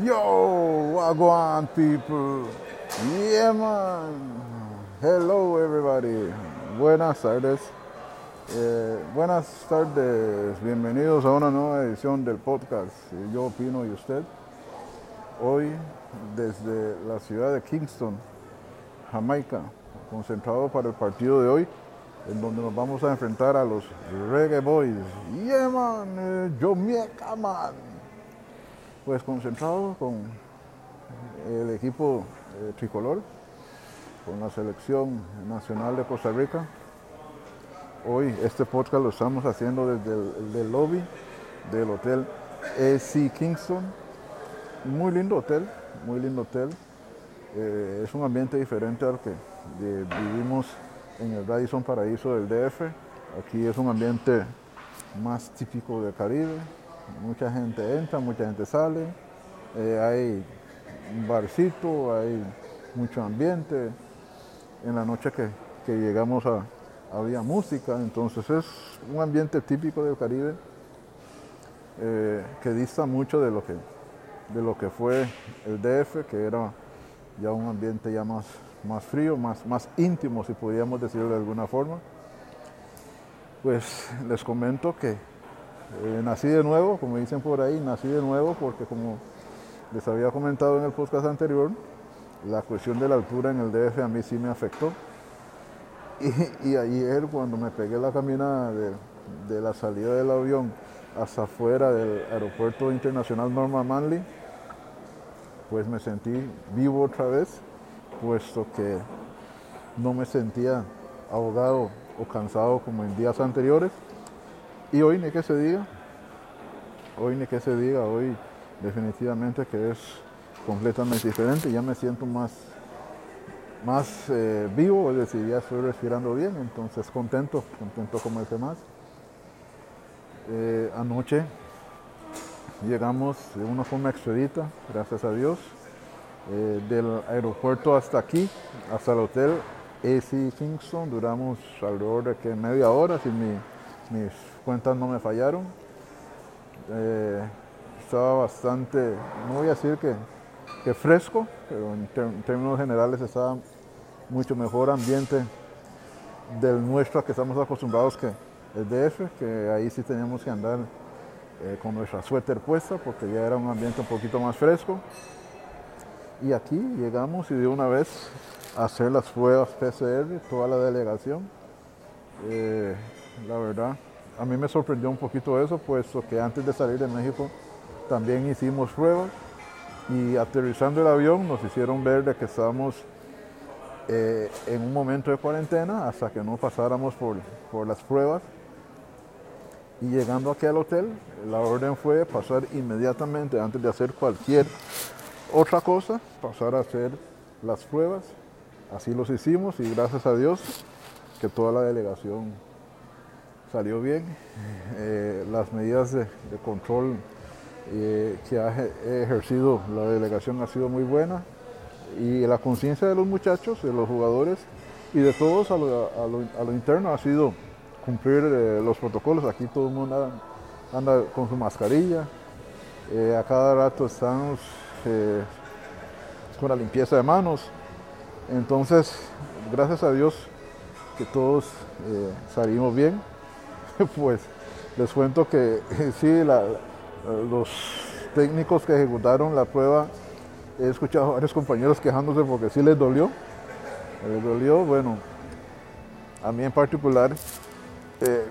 Yo, Wagwan people. Yeah, man. Hello, everybody. Buenas tardes. Eh, buenas tardes. Bienvenidos a una nueva edición del podcast. Yo opino y usted. Hoy, desde la ciudad de Kingston, Jamaica, concentrado para el partido de hoy, en donde nos vamos a enfrentar a los Reggae Boys. Yeah, man. Eh, Jamaica, man pues concentrado con el equipo eh, tricolor, con la selección nacional de Costa Rica. Hoy este podcast lo estamos haciendo desde el lobby del hotel AC Kingston. Muy lindo hotel, muy lindo hotel. Eh, es un ambiente diferente al que vivimos en el Radisson Paraíso del DF. Aquí es un ambiente más típico del Caribe, Mucha gente entra, mucha gente sale, eh, hay un barcito, hay mucho ambiente. En la noche que, llegamos a, había música, entonces es un ambiente típico del Caribe eh, que dista mucho de lo que, de lo que fue el DF, que era ya un ambiente ya más, más frío, más, más íntimo, si podríamos decirlo de alguna forma. Pues les comento que eh, nací de nuevo, como dicen por ahí, nací de nuevo porque como les había comentado en el podcast anterior, la cuestión de la altura en el DF a mí sí me afectó. Y, ayer cuando me pegué la caminada de, la salida del avión hasta afuera del aeropuerto internacional Norma Manley, pues me sentí vivo otra vez, puesto que no me sentía ahogado o cansado como en días anteriores y hoy ni que se diga, hoy ni que se diga, hoy definitivamente que es completamente diferente, ya me siento más, más eh, vivo, es decir, ya estoy respirando bien, entonces contento, contento como el más. Eh, anoche llegamos de una forma expedita, gracias a Dios, eh, del aeropuerto hasta aquí, hasta el hotel AC Kingston, duramos alrededor de que media hora sin mi mis cuentas no me fallaron. Eh, estaba bastante, no voy a decir que, fresco, pero en, términos generales estaba mucho mejor ambiente del nuestro a que estamos acostumbrados que el DF, que ahí sí teníamos que andar eh, con nuestra suéter puesta porque ya era un ambiente un poquito más fresco. Y aquí llegamos y de una vez a hacer las pruebas PCR, toda la delegación. Eh, la verdad. A mí me sorprendió un poquito eso, puesto que antes de salir de México también hicimos pruebas y aterrizando el avión nos hicieron ver de que estábamos eh, en un momento de cuarentena hasta que no pasáramos por, por las pruebas. Y llegando aquí al hotel, la orden fue pasar inmediatamente, antes de hacer cualquier otra cosa, pasar a hacer las pruebas. Así los hicimos y gracias a Dios que toda la delegación salió bien. Eh, las medidas de, control eh, que ha ejercido la delegación ha sido muy buena y la conciencia de los muchachos, de los jugadores y de todos a lo, interno ha sido cumplir eh, los protocolos. Aquí todo el mundo anda, con su mascarilla, a cada rato estamos con la limpieza de manos. Entonces, gracias a Dios que todos salimos bien. pues les cuento que sí, los técnicos que ejecutaron la prueba, he escuchado a varios compañeros quejándose porque sí les dolió. Les dolió, bueno, a mí en particular eh,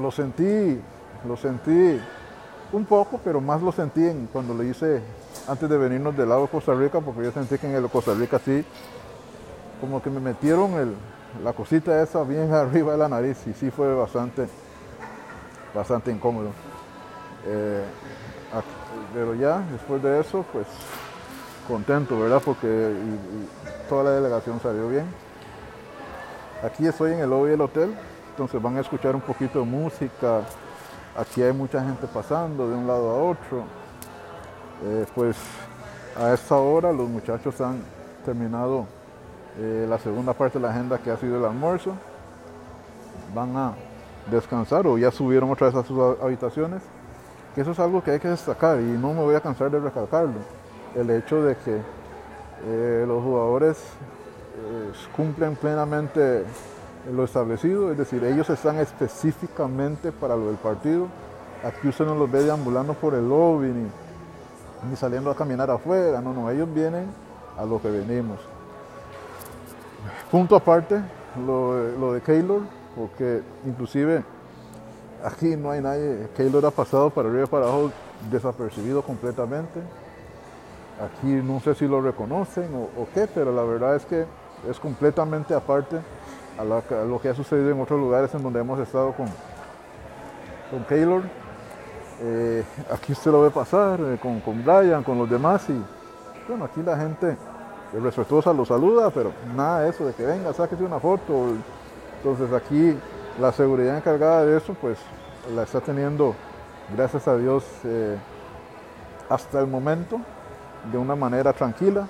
lo sentí, lo sentí un poco, pero más lo sentí cuando lo hice antes de venirnos del lado de Costa Rica, porque yo sentí que en el Costa Rica sí, como que me metieron el, la cosita esa bien arriba de la nariz y sí fue bastante, bastante incómodo. Eh, pero ya, después de eso, pues contento, ¿verdad? Porque toda la delegación salió bien. Aquí estoy en el lobby del hotel, entonces van a escuchar un poquito de música. Aquí hay mucha gente pasando de un lado a otro. Eh, pues a esta hora los muchachos han terminado eh, la segunda parte de la agenda que ha sido el almuerzo. Van a descansar o ya subieron otra vez a sus habitaciones. que eso es algo que hay que destacar y no me voy a cansar de recalcarlo. El hecho de que eh, los jugadores eh, cumplen plenamente lo establecido, es decir, ellos están específicamente para lo del partido. Aquí usted no los ve deambulando por el lobby ni, ni saliendo a caminar afuera, no, no, ellos vienen a lo que venimos. Punto aparte, lo, de Keylor, porque inclusive aquí no hay nadie, Keylor ha pasado para arriba y para abajo desapercibido completamente. Aquí no sé si lo reconocen o, qué, pero la verdad es que es completamente aparte a, lo que ha sucedido en otros lugares en donde hemos estado con, con Keylor. Eh, aquí usted lo ve pasar eh, con, con Brian, con los demás y bueno, aquí la gente respetuosa lo saluda, pero nada de eso de que venga, sáquese una foto. Entonces aquí la seguridad encargada de eso, pues la está teniendo, gracias a Dios, eh, hasta el momento, de una manera tranquila.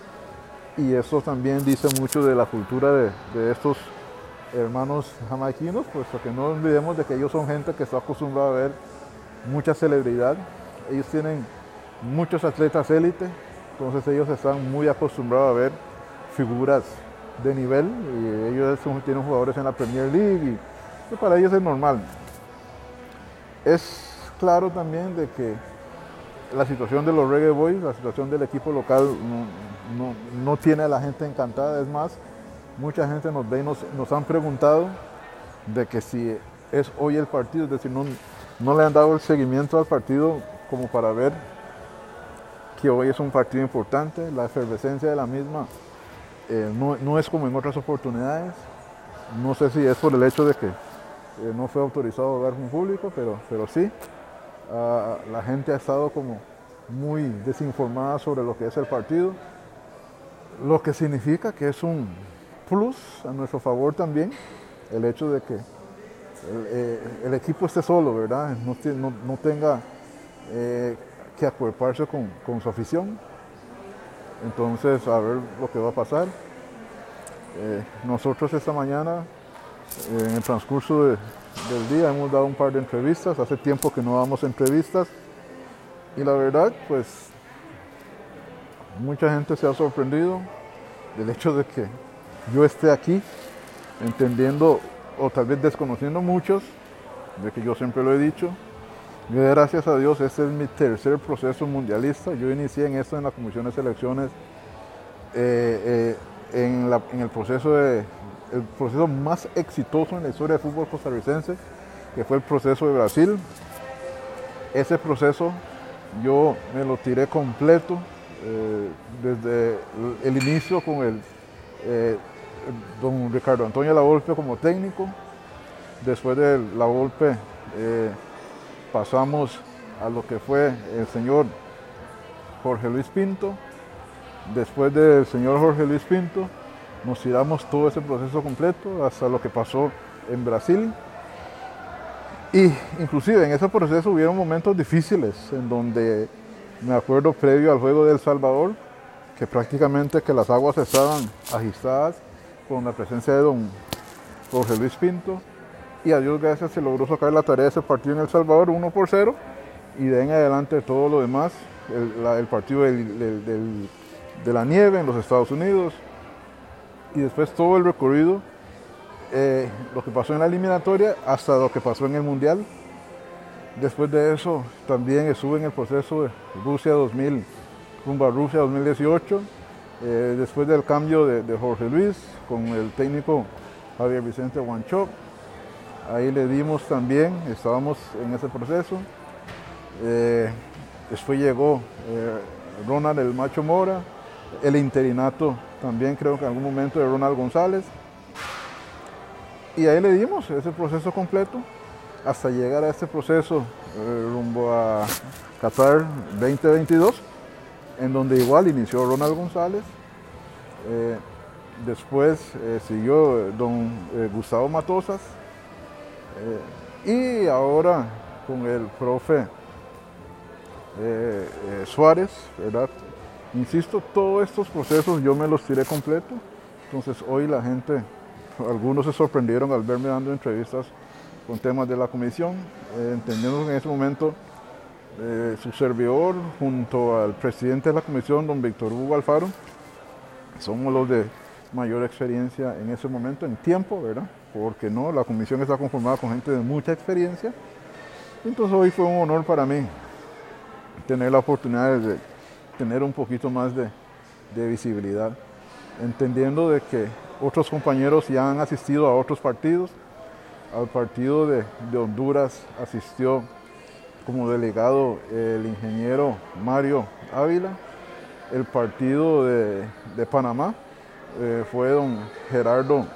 Y eso también dice mucho de la cultura de, estos hermanos jamaiquinos, puesto que no olvidemos de que ellos son gente que está acostumbrada a ver mucha celebridad. Ellos tienen muchos atletas élite, entonces ellos están muy acostumbrados a ver figuras de nivel y ellos tienen jugadores en la Premier League y para ellos es normal. Es claro también de que la situación de los Reggae Boys, la situación del equipo local no, tiene a la gente encantada, es más, mucha gente nos ve y nos, han preguntado de que si es hoy el partido, es decir, no, no le han dado el seguimiento al partido como para ver que hoy es un partido importante, la efervescencia de la misma eh, no, es como en otras oportunidades. No sé si es por el hecho de que eh, no fue autorizado hablar con público, pero, pero sí, ah, la gente ha estado como muy desinformada sobre lo que es el partido, lo que significa que es un plus a nuestro favor también el hecho de que el, eh, equipo esté solo, ¿verdad? No, no, tenga que acuerparse con, con, su afición. Entonces, a ver lo que va a pasar. Eh, nosotros esta mañana, eh, en el transcurso del día, hemos dado un par de entrevistas. Hace tiempo que no damos entrevistas. Y la verdad, pues, mucha gente se ha sorprendido del hecho de que yo esté aquí, entendiendo o tal vez desconociendo muchos, de que yo siempre lo he dicho, Gracias a Dios, este es mi tercer proceso mundialista. Yo inicié en esto en la Comisión de Selecciones, eh, eh, en, el, proceso el proceso más exitoso en la historia del fútbol costarricense, que fue el proceso de Brasil. Ese proceso yo me lo tiré completo eh, desde el inicio con el don Ricardo Antonio Lavolpe como técnico, después de Lavolpe pasamos a lo que fue el señor Jorge Luis Pinto. Después del señor Jorge Luis Pinto, nos tiramos todo ese proceso completo hasta lo que pasó en Brasil. Y inclusive en ese proceso hubieron momentos difíciles en donde me acuerdo previo al juego de El Salvador, que prácticamente que las aguas estaban agistadas con la presencia de don Jorge Luis Pinto y a Dios gracias se logró sacar la tarea de ese partido en El Salvador 1 por 0 y de en adelante todo lo demás, el, partido de la nieve en los Estados Unidos y después todo el recorrido, eh, lo que pasó en la eliminatoria hasta lo que pasó en el Mundial. Después de eso también estuve en el proceso de Rusia 2000, rumbo a Rusia 2018, eh, después del cambio de, Jorge Luis con el técnico Javier Vicente Guancho Ahí le dimos también, estábamos en ese proceso. Eh, después llegó eh, Ronald el Macho Mora, el interinato también creo que en algún momento de Ronald González. Y ahí le dimos ese proceso completo hasta llegar a este proceso eh, rumbo a Qatar 2022, en donde igual inició Ronald González. después siguió don Gustavo Matosas, eh, y ahora con el profe eh, eh, Suárez, ¿verdad? Insisto, todos estos procesos yo me los tiré completo. Entonces hoy la gente, algunos se sorprendieron al verme dando entrevistas con temas de la comisión, entendiendo que en ese momento eh, su servidor junto al presidente de la comisión, don Víctor Hugo Alfaro, somos los de mayor experiencia en ese momento, en tiempo, ¿verdad? Porque no, la comisión está conformada con gente de mucha experiencia. Entonces hoy fue un honor para mí tener la oportunidad de tener un poquito más de, visibilidad, entendiendo de que otros compañeros ya han asistido a otros partidos. Al partido de, Honduras asistió como delegado el ingeniero Mario Ávila. El partido de Panamá eh, fue don Gerardo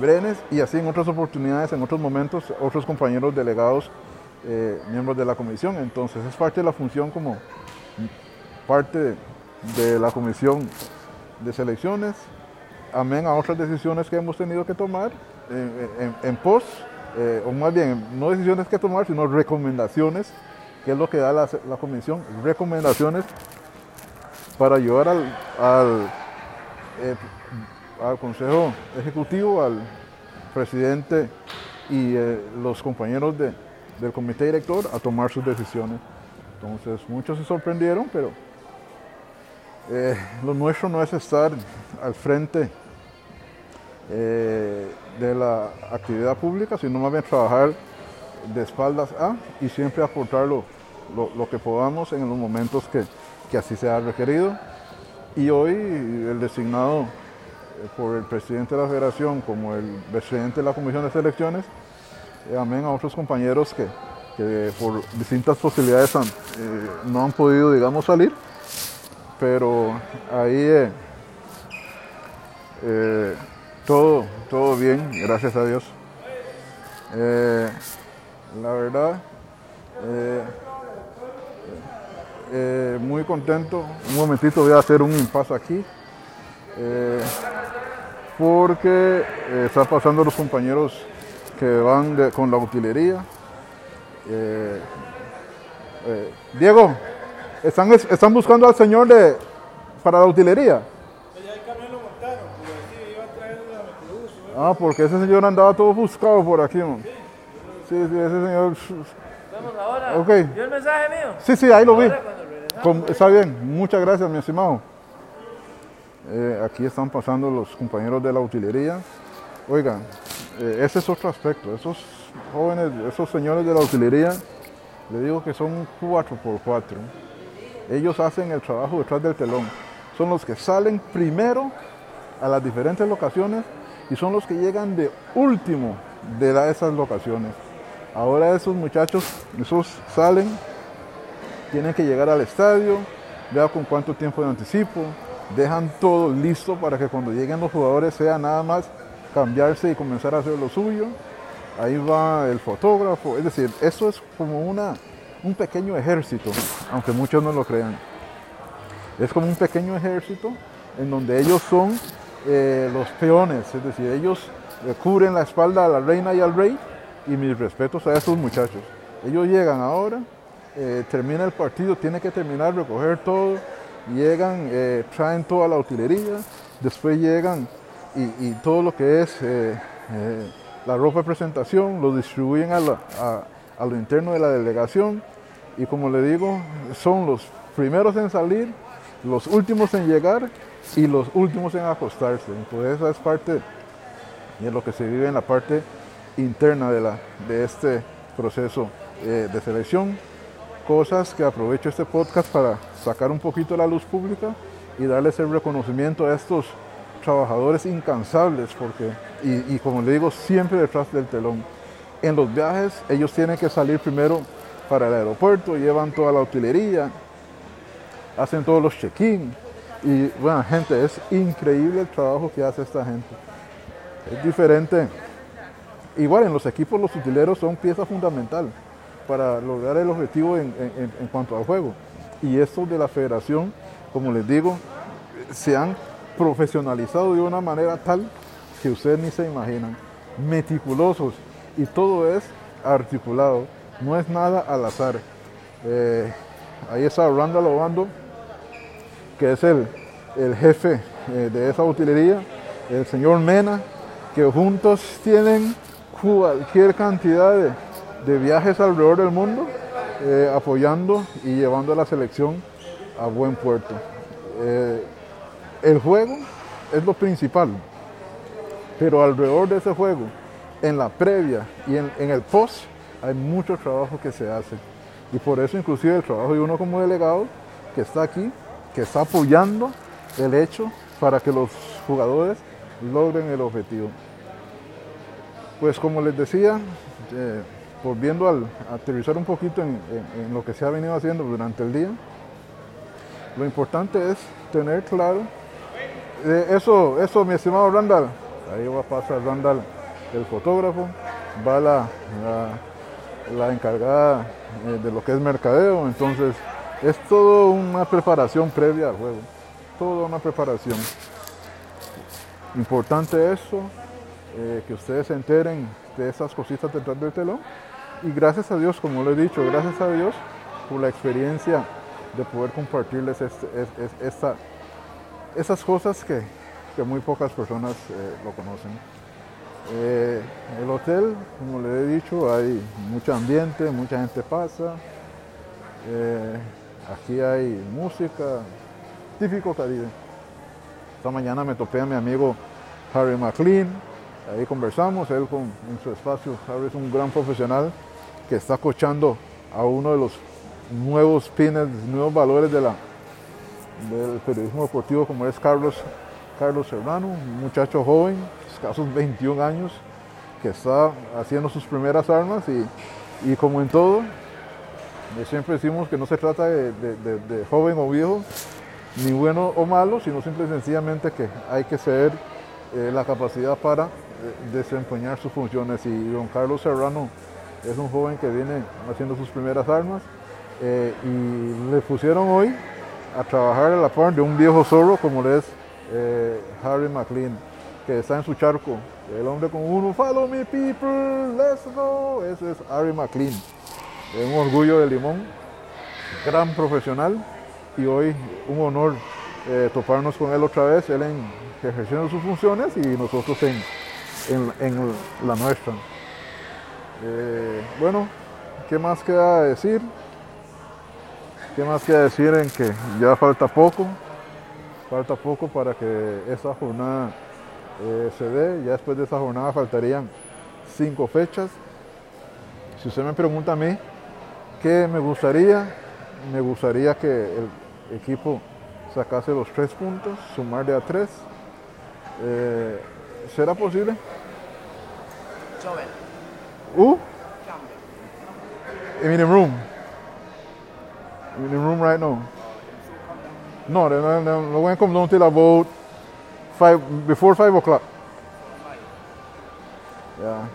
Brenes y así en otras oportunidades, en otros momentos, otros compañeros delegados, eh, miembros de la comisión. Entonces es parte de la función como parte de, la comisión de selecciones, amén a otras decisiones que hemos tenido que tomar en, en, pos, eh, o más bien, no decisiones que tomar, sino recomendaciones, que es lo que da la, la comisión, recomendaciones para ayudar al, eh, al Consejo Ejecutivo, al presidente y eh, los compañeros de, del comité director a tomar sus decisiones. Entonces, muchos se sorprendieron, pero eh, lo nuestro no es estar al frente de la actividad pública, sino más bien trabajar de espaldas a y siempre aportar lo, lo, lo que podamos en los momentos que, que, así sea requerido. Y hoy el designado eh, por el presidente de la federación como el presidente de la comisión de selecciones, eh, amén a otros compañeros que, que por distintas posibilidades eh, no han podido, digamos, salir, pero ahí todo, todo bien, gracias a Dios. La verdad, eh, eh, muy contento. Un momentito voy a hacer un impasse aquí. porque están pasando los compañeros que van de, con la utilería. Diego, ¿están, ¿están buscando al señor de, para la utilería? Ah, porque ese señor andaba todo buscado por aquí, man. Sí, sí, ese señor. Vamos ahora. Ok. ¿Vio el mensaje mío? Sí, sí, ahí lo vi. Está bien, muchas gracias, mi estimado. Eh, aquí están pasando los compañeros de la utilería. Oigan, eh, ese es otro aspecto. Esos jóvenes, esos señores de la utilería, le digo que son 4x4. Ellos hacen el trabajo detrás del telón. Son los que salen primero a las diferentes locaciones y son los que llegan de último de esas locaciones. Ahora esos muchachos, esos salen, tienen que llegar al estadio, vea con cuánto tiempo de anticipo, dejan todo listo para que cuando lleguen los jugadores sea nada más cambiarse y comenzar a hacer lo suyo. Ahí va el fotógrafo, es decir, eso es como una, un pequeño ejército, aunque muchos no lo crean. Es como un pequeño ejército en donde ellos son eh, los peones, es decir, ellos eh, cubren la espalda a la reina y al rey y mis respetos a esos muchachos. Ellos llegan ahora, eh, termina el partido, tiene que terminar, recoger todo, llegan, eh, traen toda la utilería, después llegan y, todo lo que es eh, la ropa de presentación lo distribuyen a, la- lo interno de la delegación y como le digo, son los primeros en salir, los últimos en llegar y los últimos en acostarse. Entonces esa es parte de lo que se vive en la parte interna de, la, de este proceso de selección. Cosas que aprovecho este podcast para sacar un poquito la luz pública y darles el reconocimiento a estos trabajadores incansables, porque, y, y como le digo, siempre detrás del telón. En los viajes ellos tienen que salir primero para el aeropuerto, llevan toda la utilería, hacen todos los check-in. Y bueno, gente, es increíble el trabajo que hace esta gente. Es diferente. Igual en los equipos los utileros son pieza fundamental para lograr el objetivo en, cuanto al juego. Y estos de la federación, como les digo, se han profesionalizado de una manera tal que ustedes ni se imaginan. Meticulosos. Y todo es articulado. No es nada al azar. Eh, ahí está Randall Obando, que es el, el jefe eh, de esa utilería, el señor Mena, que juntos tienen cualquier cantidad de, de viajes alrededor del mundo eh, apoyando y llevando a la selección a buen puerto. Eh, el juego es lo principal, pero alrededor de ese juego, en la previa y en, el post, hay mucho trabajo que se hace. Y por eso inclusive el trabajo de uno como delegado, que está aquí, que está apoyando el hecho para que los jugadores logren el objetivo. Pues como les decía, eh, volviendo al, a aterrizar un poquito en, en- lo que se ha venido haciendo durante el día, lo importante es tener claro, eh, eso, eso mi estimado Randall, ahí va a pasar Randall, el fotógrafo, va la, la, la encargada eh, de lo que es mercadeo, entonces es todo una preparación previa al juego, toda una preparación. Importante eso, eh, que ustedes se enteren de esas cositas detrás del telón. Y gracias a Dios, como lo he dicho, gracias a Dios por la experiencia de poder compartirles este- esas cosas que, que muy pocas personas eh, lo conocen. Eh, el hotel, como le he dicho, hay mucho ambiente, mucha gente pasa. Eh, aquí hay música, típico Caribe. Esta mañana me topé a mi amigo Harry McLean, ahí conversamos, él con, en su espacio, es un gran profesional que está coachando a uno de los nuevos pines, nuevos valores de del periodismo deportivo como es Carlos, Carlos Serrano, un muchacho joven, escasos 21 años, que está haciendo sus primeras armas y, y como en todo, eh, siempre decimos que no se trata de, de- de- joven o viejo, ni bueno o malo, sino simple y sencillamente que hay que ceder eh, la capacidad para desempeñar sus funciones. Y don Carlos Serrano es un joven que viene haciendo sus primeras armas eh, y le pusieron hoy a trabajar a la par de un viejo zorro como le es eh, Harry McLean, que está en su charco. El hombre con uno, follow me people, let's go. Ese es Harry McLean. Un orgullo de Limón, gran profesional y hoy un honor eh, toparnos con él otra vez, él en, ejerciendo sus funciones y nosotros en, en- en la nuestra. Eh, bueno, ¿qué más queda decir? ¿Qué más queda decir en que ya falta poco? Falta poco para que esa jornada eh, se dé. Ya después de esa jornada faltarían cinco fechas. Si usted me pregunta a mí, ¿qué me gustaría? Me gustaría que el equipo sacase los tres puntos, sumar de a tres. Eh, ¿Será posible? Joven. Uh, I'm in the room. I'm in the room right now. No, they're not, they're not going to come down till about five, before five o'clock. Yeah.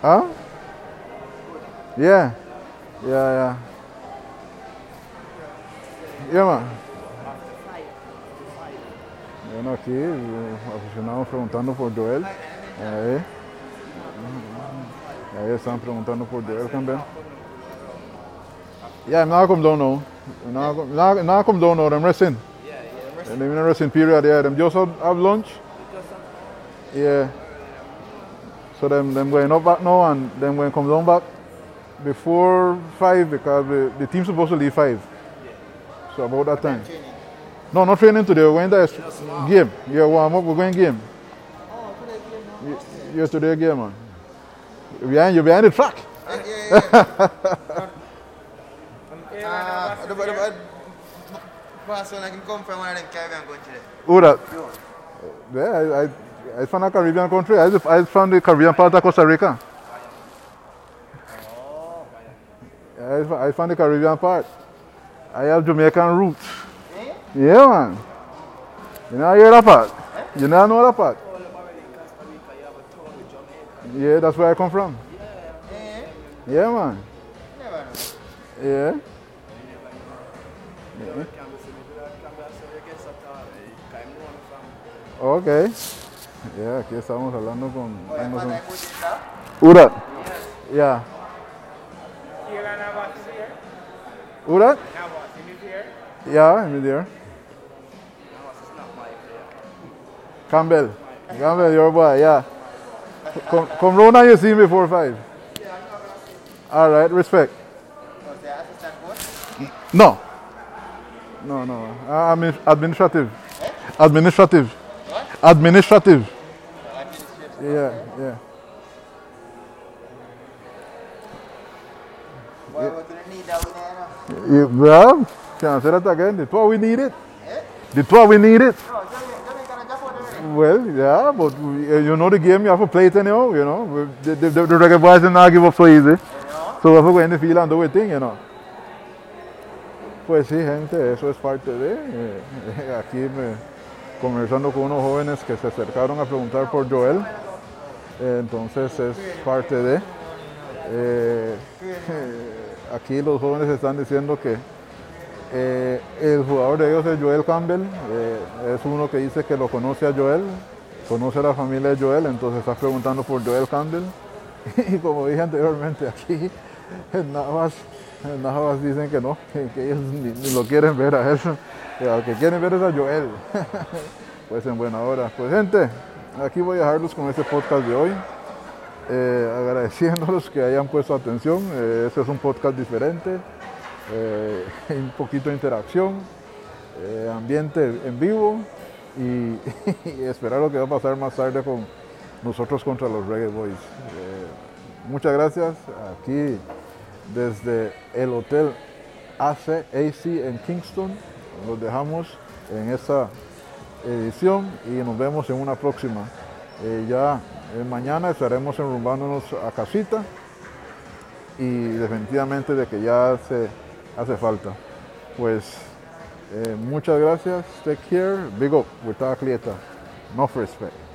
Huh? Yeah. Yeah, yeah. Yeah, man. Bueno, aquí los aficionados preguntando por Joel. Ahí. Ahí están preguntando por Joel también. Yeah, I'm not come down now. I'm not, not, not come down now. I'm resting. And they're in a resting period. Yeah, them just have, have lunch. Yeah. So them them going up back now and them going come down back before five because the, the team's supposed to leave five. So about that time. No, not training today. We're going there game. Yeah, warm up. We're going game. Yeah, today game, man. You're behind, you're behind the track. Ah, the, the, the, person I can come from one of them Caribbean country. Who that? Yeah, I, I, I from a Caribbean country. I, I from the Caribbean part of Costa Rica. Yeah, I, I from the Caribbean part. I have Jamaican roots. Yeah, man. You know hear that part? You know know that part? Yeah, that's where I come from. Eh? Yeah, man. Know. Yeah. Ok. Yeah, aquí estamos hablando con Amazon. Urat. Yeah. Urat? Yeah, I'm there. Campbell. Campbell, your boy, yeah. Come, come round and you see me before five. All right, respect. No. No, no. Uh, admin- administrative. Administrative. What? Administrative. Yeah, yeah. Gonna need that one no? Well, can I say that again? That's what we needed. Eh? That's what we needed. No, Well, yeah, but uh, you know the game, you have to play it anyhow, you know. The, the, the, the reggae boys did not give up so easy. So we have to go in the field and do a you know. Pues sí, gente, eso es parte de. eh, aquí me, conversando con unos jóvenes que se acercaron a preguntar por Joel. eh, entonces es parte de. eh, aquí los jóvenes están diciendo que eh, el jugador de ellos es Joel Campbell. eh, es uno que dice que lo conoce a Joel, conoce a la familia de Joel, entonces está preguntando por Joel Campbell. Y como dije anteriormente, aquí en Navas, Navas dicen que no, que, ellos ni, lo quieren ver a él. Que al que quieren ver es a Joel. Pues en buena hora. Pues gente, aquí voy a dejarlos con este podcast de hoy. Eh, agradeciéndolos que hayan puesto atención. Este es un podcast diferente, eh, un poquito de interacción, eh, ambiente en vivo y, esperar lo que va a pasar más tarde con nosotros contra los Reggae Boys. Eh, muchas gracias. Aquí desde el Hotel AC, AC en Kingston. Los dejamos en esta edición y nos vemos en una próxima. Ya mañana estaremos enrumbándonos a casita y definitivamente de que ya hace, hace falta. Pues eh, muchas gracias, take care, big up, with Clieta, no respect.